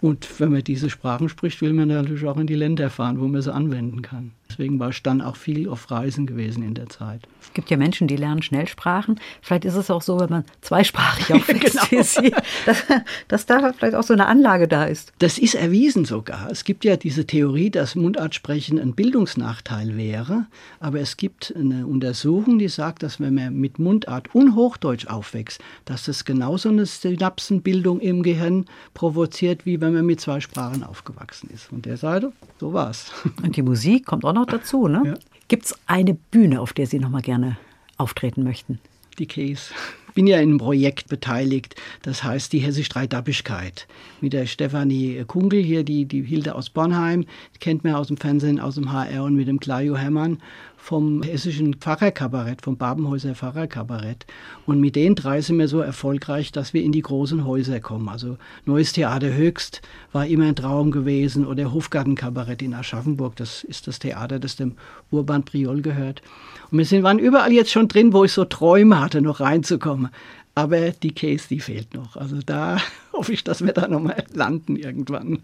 Und wenn man diese Sprachen spricht, will man natürlich auch in die Länder fahren, wo man sie anwenden kann. Deswegen war ich dann auch viel auf Reisen gewesen in der Zeit. Es gibt ja Menschen, die lernen Schnellsprachen. Vielleicht ist es auch so, wenn man zweisprachig aufwächst, Genau. wie Sie, dass, dass da vielleicht auch so eine Anlage da ist. Das ist erwiesen sogar. Es gibt ja diese Theorie, dass Mundartsprechen ein Bildungsnachteil wäre. Aber es gibt eine Untersuchung, die sagt, dass wenn man mit Mundart und Hochdeutsch aufwächst, dass das genauso eine Synapsenbildung im Gehirn provoziert, wie wenn man mit zwei Sprachen aufgewachsen ist. Von der Seite, so war's. Und die Musik kommt auch noch dazu, ne? Ja. Gibt es eine Bühne, auf der Sie noch mal gerne auftreten möchten? die Case. Ich bin ja in einem Projekt beteiligt, das heißt die Hessisch Dreidappigkeit. Mit der Stefanie Kungel hier, die, die Hilde aus Bornheim, die kennt man aus dem Fernsehen, aus dem HR und mit dem Claudio Hermann vom hessischen Pfarrerkabarett, vom Babenhäuser Pfarrerkabarett. Und mit den drei sind wir so erfolgreich, dass wir in die großen Häuser kommen. Also Neues Theater Höchst war immer ein Traum gewesen oder Hofgartenkabarett in Aschaffenburg, das ist das Theater, das dem Urban Priol gehört. Und wir sind, waren überall jetzt schon drin, wo ich so Träume hatte, noch reinzukommen. Aber die Case, die fehlt noch. Also da hoffe ich, dass wir da nochmal landen irgendwann.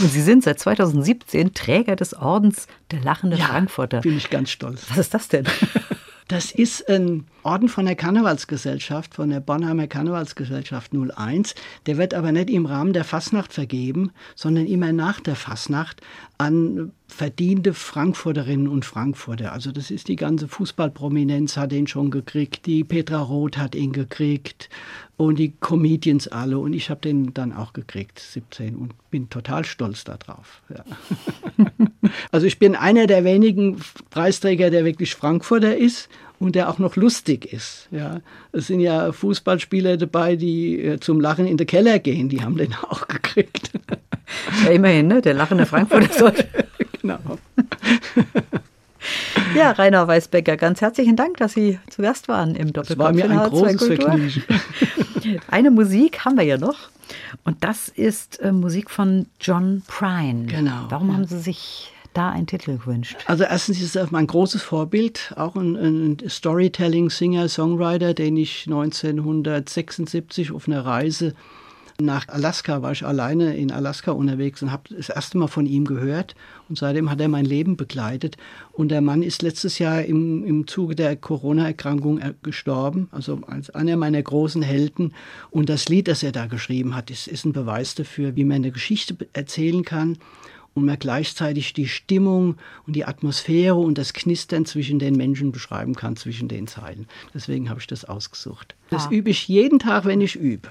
Und Sie sind seit 2017 Träger des Ordens der Lachenden Frankfurter. bin ich ganz stolz. Was ist das denn? Das ist ein Orden von der Karnevalsgesellschaft, von der Bornheimer Karnevalsgesellschaft 01. Der wird aber nicht im Rahmen der Fasnacht vergeben, sondern immer nach der Fasnacht an verdiente Frankfurterinnen und Frankfurter. Also das ist die ganze Fußballprominenz hat ihn schon gekriegt, die Petra Roth hat ihn gekriegt und die Comedians alle und ich habe den dann auch gekriegt, 17 und bin total stolz darauf. Ja. Also ich bin einer der wenigen Preisträger, der wirklich Frankfurter ist und der auch noch lustig ist. Ja, es sind ja Fußballspieler dabei, die äh, zum Lachen in den Keller gehen. Die haben den auch gekriegt. Ja, immerhin, ne? Der lachende Frankfurter sollte. genau. Ja, Rainer Weißbecker, ganz herzlichen Dank, dass Sie zu Gast waren im Es Doppelkopf war mir in ein H2 großes. Vergnügen. Eine Musik haben wir ja noch. Und das ist äh, Musik von John Prine. Genau, Warum ja. haben Sie sich da einen Titel gewünscht? Also erstens ist er mein großes Vorbild, auch ein, ein Storytelling-Singer, Songwriter, den ich 1976 auf einer Reise nach Alaska war ich alleine in Alaska unterwegs und habe das erste Mal von ihm gehört. Und seitdem hat er mein Leben begleitet. Und der Mann ist letztes Jahr im, im Zuge der Corona-Erkrankung äh, gestorben. Also als einer meiner großen Helden. Und das Lied, das er da geschrieben hat, ist, ist ein Beweis dafür, wie man eine Geschichte erzählen kann und man gleichzeitig die Stimmung und die Atmosphäre und das Knistern zwischen den Menschen beschreiben kann, zwischen den Zeilen. Deswegen habe ich das ausgesucht. Das Ah. übe ich jeden Tag, wenn ich übe.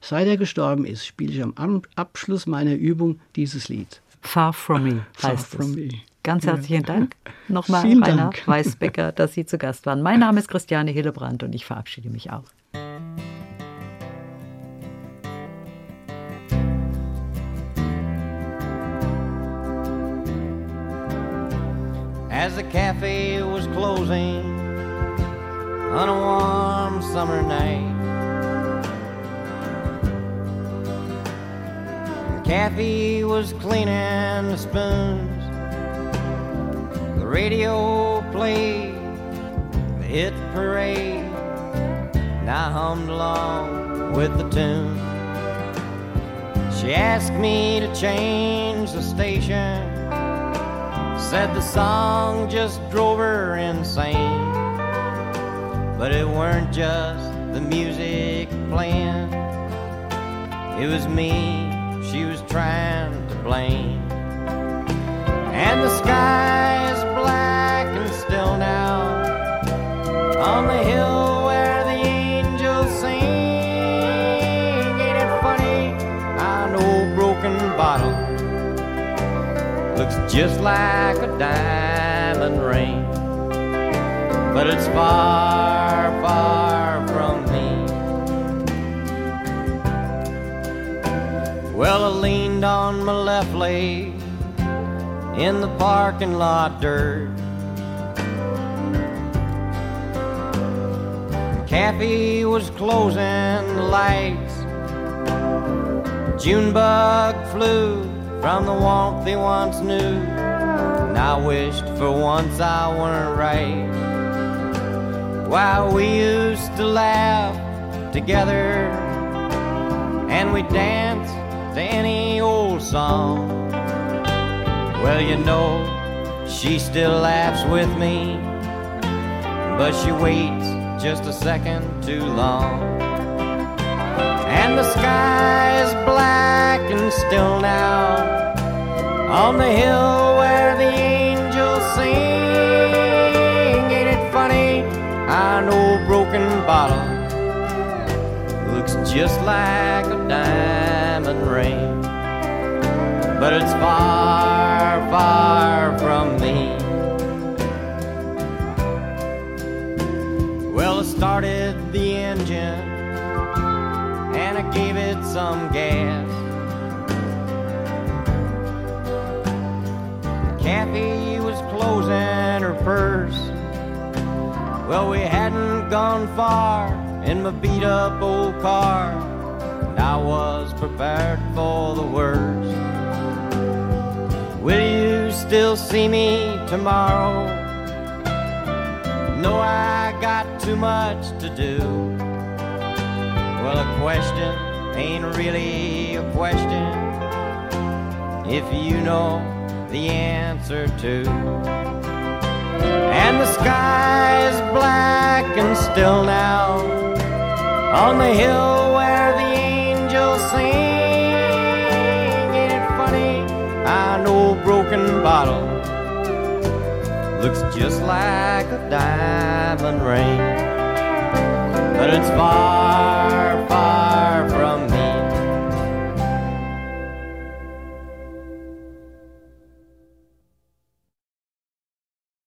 Seit er gestorben ist, spiele ich am Abschluss meiner Übung dieses Lied. Far From Me Far heißt From es. Me. Ganz herzlichen Dank nochmal, Vielen Rainer Dank. Weißbecker, dass Sie zu Gast waren. Mein Name ist Christiane Hillebrand und ich verabschiede mich auch. as the cafe was closing on a warm summer night. Kathy was cleaning the spoons. The radio played the hit parade. And I hummed along with the tune. She asked me to change the station. Said the song just drove her insane. But it weren't just the music playing, it was me trying to blame. And the sky is black and still now on the hill where the angels sing. Ain't it funny an old broken bottle looks just like a diamond ring? But it's far, far Well, I leaned on my left leg in the parking lot dirt. cafe was closing the lights. Junebug flew from the warmth he once knew. And I wished for once I weren't right. While we used to laugh together and we danced song. Well, you know, she still laughs with me, but she waits just a second too long. And the sky is black and still now on the hill where the angels sing. Ain't it funny? An old broken bottle looks just like a ring, but it's far, far from me. Well, I started the engine and I gave it some gas. Kathy was closing her purse. Well, we hadn't gone far in my beat up old car, and I was prepared for the worst. Will you still see me tomorrow? No, I got too much to do. Well, a question ain't really a question if you know the answer to. And the sky is black and still now on the hill bottle. Looks just like a diamond ring, but it's far